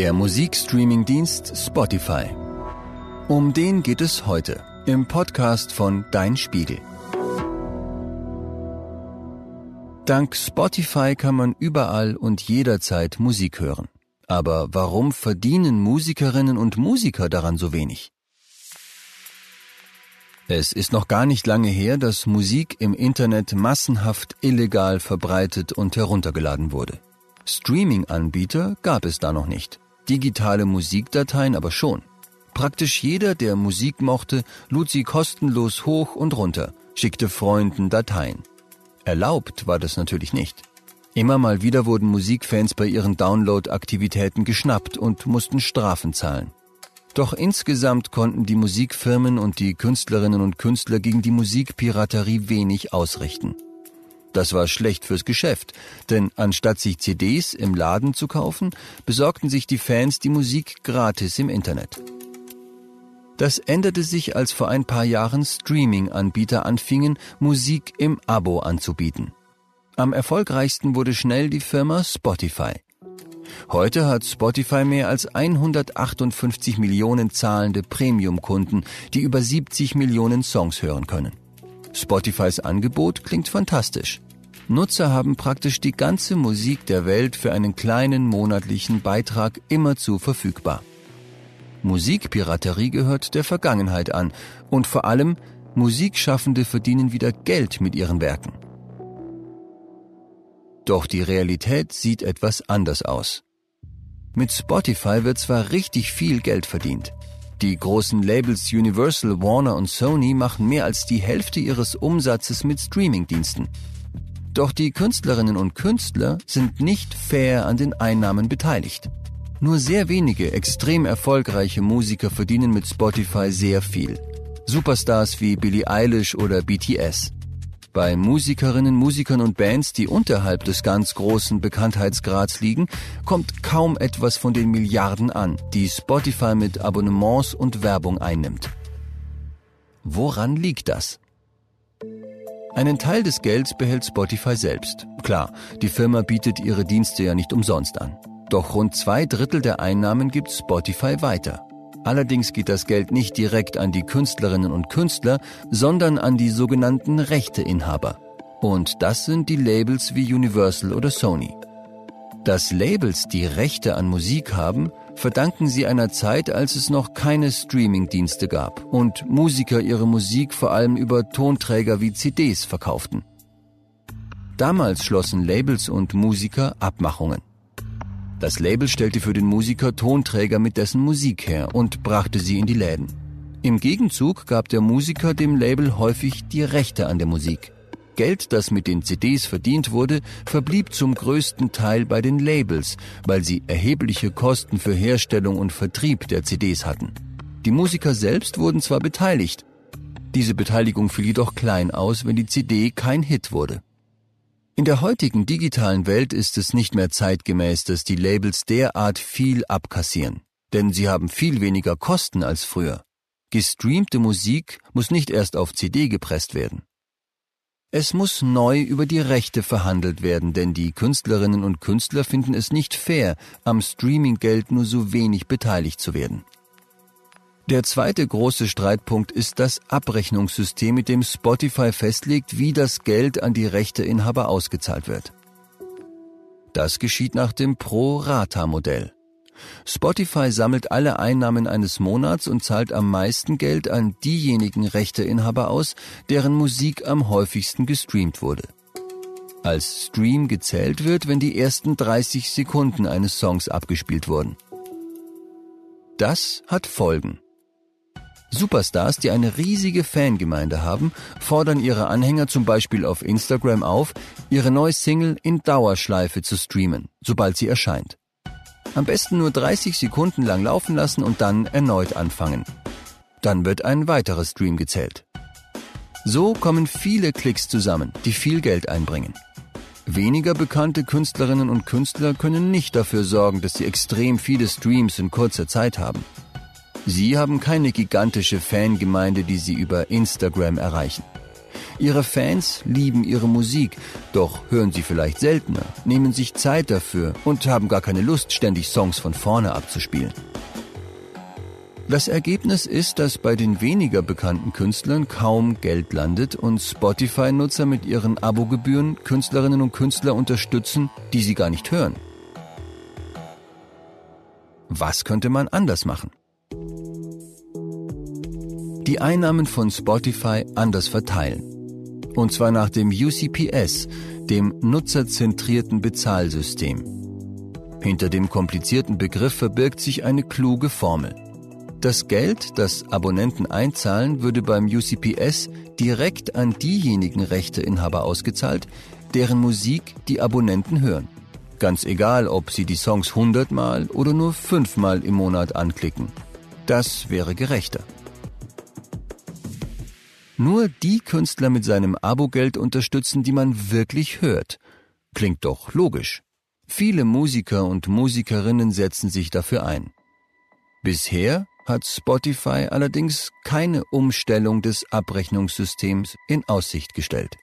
Der Musikstreaming-Dienst Spotify. Um den geht es heute im Podcast von Dein Spiegel. Dank Spotify kann man überall und jederzeit Musik hören. Aber warum verdienen Musikerinnen und Musiker daran so wenig? Es ist noch gar nicht lange her, dass Musik im Internet massenhaft illegal verbreitet und heruntergeladen wurde. Streaming-Anbieter gab es da noch nicht, digitale Musikdateien aber schon. Praktisch jeder, der Musik mochte, lud sie kostenlos hoch und runter, schickte Freunden Dateien. Erlaubt war das natürlich nicht. Immer mal wieder wurden Musikfans bei ihren Download-Aktivitäten geschnappt und mussten Strafen zahlen. Doch insgesamt konnten die Musikfirmen und die Künstlerinnen und Künstler gegen die Musikpiraterie wenig ausrichten. Das war schlecht fürs Geschäft, denn anstatt sich CDs im Laden zu kaufen, besorgten sich die Fans die Musik gratis im Internet. Das änderte sich, als vor ein paar Jahren Streaming-Anbieter anfingen, Musik im Abo anzubieten. Am erfolgreichsten wurde schnell die Firma Spotify. Heute hat Spotify mehr als 158 Millionen zahlende Premium-Kunden, die über 70 Millionen Songs hören können. Spotifys Angebot klingt fantastisch. Nutzer haben praktisch die ganze Musik der Welt für einen kleinen monatlichen Beitrag immerzu verfügbar. Musikpiraterie gehört der Vergangenheit an und vor allem Musikschaffende verdienen wieder Geld mit ihren Werken. Doch die Realität sieht etwas anders aus. Mit Spotify wird zwar richtig viel Geld verdient. Die großen Labels Universal, Warner und Sony machen mehr als die Hälfte ihres Umsatzes mit Streamingdiensten. Doch die Künstlerinnen und Künstler sind nicht fair an den Einnahmen beteiligt. Nur sehr wenige extrem erfolgreiche Musiker verdienen mit Spotify sehr viel. Superstars wie Billie Eilish oder BTS. Bei Musikerinnen, Musikern und Bands, die unterhalb des ganz großen Bekanntheitsgrads liegen, kommt kaum etwas von den Milliarden an, die Spotify mit Abonnements und Werbung einnimmt. Woran liegt das? Einen Teil des Gelds behält Spotify selbst. Klar, die Firma bietet ihre Dienste ja nicht umsonst an. Doch rund zwei Drittel der Einnahmen gibt Spotify weiter. Allerdings geht das Geld nicht direkt an die Künstlerinnen und Künstler, sondern an die sogenannten Rechteinhaber. Und das sind die Labels wie Universal oder Sony. Dass Labels die Rechte an Musik haben, verdanken sie einer Zeit, als es noch keine Streaming-Dienste gab und Musiker ihre Musik vor allem über Tonträger wie CDs verkauften. Damals schlossen Labels und Musiker Abmachungen. Das Label stellte für den Musiker Tonträger mit dessen Musik her und brachte sie in die Läden. Im Gegenzug gab der Musiker dem Label häufig die Rechte an der Musik. Geld, das mit den CDs verdient wurde, verblieb zum größten Teil bei den Labels, weil sie erhebliche Kosten für Herstellung und Vertrieb der CDs hatten. Die Musiker selbst wurden zwar beteiligt, diese Beteiligung fiel jedoch klein aus, wenn die CD kein Hit wurde. In der heutigen digitalen Welt ist es nicht mehr zeitgemäß, dass die Labels derart viel abkassieren, denn sie haben viel weniger Kosten als früher. Gestreamte Musik muss nicht erst auf CD gepresst werden. Es muss neu über die Rechte verhandelt werden, denn die Künstlerinnen und Künstler finden es nicht fair, am Streaminggeld nur so wenig beteiligt zu werden. Der zweite große Streitpunkt ist das Abrechnungssystem, mit dem Spotify festlegt, wie das Geld an die Rechteinhaber ausgezahlt wird. Das geschieht nach dem Pro-Rata-Modell. Spotify sammelt alle Einnahmen eines Monats und zahlt am meisten Geld an diejenigen Rechteinhaber aus, deren Musik am häufigsten gestreamt wurde. Als Stream gezählt wird, wenn die ersten 30 Sekunden eines Songs abgespielt wurden. Das hat Folgen. Superstars, die eine riesige Fangemeinde haben, fordern ihre Anhänger zum Beispiel auf Instagram auf, ihre neue Single in Dauerschleife zu streamen, sobald sie erscheint. Am besten nur 30 Sekunden lang laufen lassen und dann erneut anfangen. Dann wird ein weiterer Stream gezählt. So kommen viele Klicks zusammen, die viel Geld einbringen. Weniger bekannte Künstlerinnen und Künstler können nicht dafür sorgen, dass sie extrem viele Streams in kurzer Zeit haben. Sie haben keine gigantische Fangemeinde, die sie über Instagram erreichen. Ihre Fans lieben Ihre Musik, doch hören sie vielleicht seltener, nehmen sich Zeit dafür und haben gar keine Lust, ständig Songs von vorne abzuspielen. Das Ergebnis ist, dass bei den weniger bekannten Künstlern kaum Geld landet und Spotify-Nutzer mit ihren Abogebühren Künstlerinnen und Künstler unterstützen, die sie gar nicht hören. Was könnte man anders machen? Die Einnahmen von Spotify anders verteilen. Und zwar nach dem UCPS, dem nutzerzentrierten Bezahlsystem. Hinter dem komplizierten Begriff verbirgt sich eine kluge Formel. Das Geld, das Abonnenten einzahlen, würde beim UCPS direkt an diejenigen Rechteinhaber ausgezahlt, deren Musik die Abonnenten hören. Ganz egal, ob sie die Songs hundertmal oder nur fünfmal im Monat anklicken. Das wäre gerechter. Nur die Künstler mit seinem Abogeld unterstützen, die man wirklich hört. Klingt doch logisch. Viele Musiker und Musikerinnen setzen sich dafür ein. Bisher hat Spotify allerdings keine Umstellung des Abrechnungssystems in Aussicht gestellt.